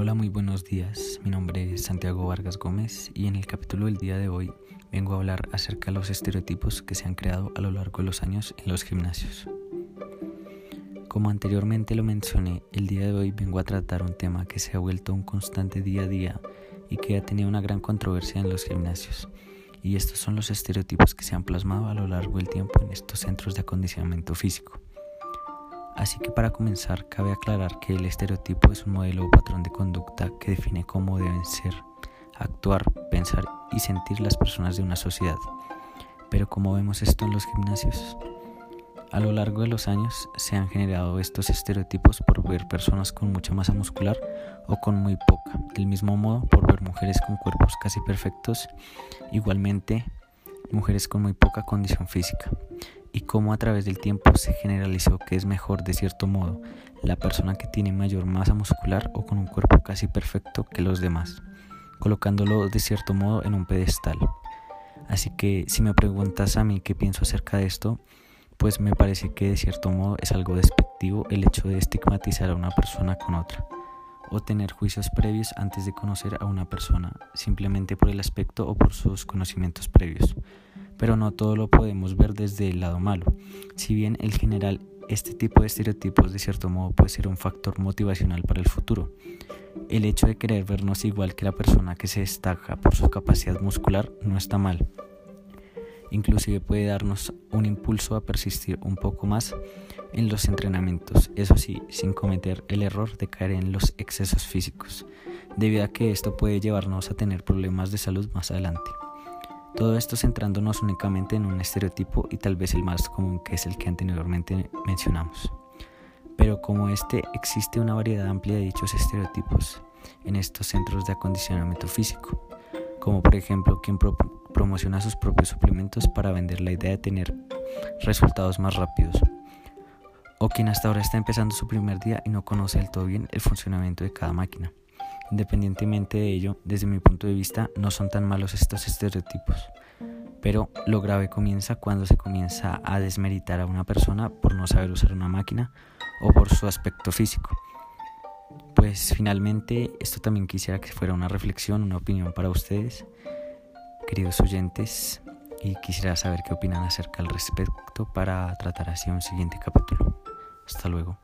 Hola, muy buenos días. Mi nombre es Santiago Vargas Gómez y en el capítulo del día de hoy vengo a hablar acerca de los estereotipos que se han creado a lo largo de los años en los gimnasios. Como anteriormente lo mencioné, el día de hoy vengo a tratar un tema que se ha vuelto un constante día a día y que ha tenido una gran controversia en los gimnasios. Y estos son los estereotipos que se han plasmado a lo largo del tiempo en estos centros de acondicionamiento físico. Así que para comenzar, cabe aclarar que el estereotipo es un modelo o patrón de conducta que define cómo deben ser, actuar, pensar y sentir las personas de una sociedad. Pero ¿cómo vemos esto en los gimnasios? A lo largo de los años se han generado estos estereotipos por ver personas con mucha masa muscular o con muy poca, del mismo modo por ver mujeres con cuerpos casi perfectos, igualmente mujeres con muy poca condición física y cómo a través del tiempo se generalizó que es mejor de cierto modo la persona que tiene mayor masa muscular o con un cuerpo casi perfecto que los demás, colocándolo de cierto modo en un pedestal. Así que si me preguntas a mí qué pienso acerca de esto, pues me parece que de cierto modo es algo despectivo el hecho de estigmatizar a una persona con otra o tener juicios previos antes de conocer a una persona, simplemente por el aspecto o por sus conocimientos previos pero no todo lo podemos ver desde el lado malo. Si bien en general este tipo de estereotipos de cierto modo puede ser un factor motivacional para el futuro. El hecho de querer vernos igual que la persona que se destaca por su capacidad muscular no está mal. Inclusive puede darnos un impulso a persistir un poco más en los entrenamientos, eso sí, sin cometer el error de caer en los excesos físicos, debido a que esto puede llevarnos a tener problemas de salud más adelante. Todo esto centrándonos únicamente en un estereotipo y tal vez el más común que es el que anteriormente mencionamos. Pero como este existe una variedad amplia de dichos estereotipos en estos centros de acondicionamiento físico, como por ejemplo quien promociona sus propios suplementos para vender la idea de tener resultados más rápidos, o quien hasta ahora está empezando su primer día y no conoce del todo bien el funcionamiento de cada máquina. Independientemente de ello, desde mi punto de vista, no son tan malos estos estereotipos. Pero lo grave comienza cuando se comienza a desmeritar a una persona por no saber usar una máquina o por su aspecto físico. Pues finalmente esto también quisiera que fuera una reflexión, una opinión para ustedes, queridos oyentes, y quisiera saber qué opinan acerca al respecto para tratar así un siguiente capítulo. Hasta luego.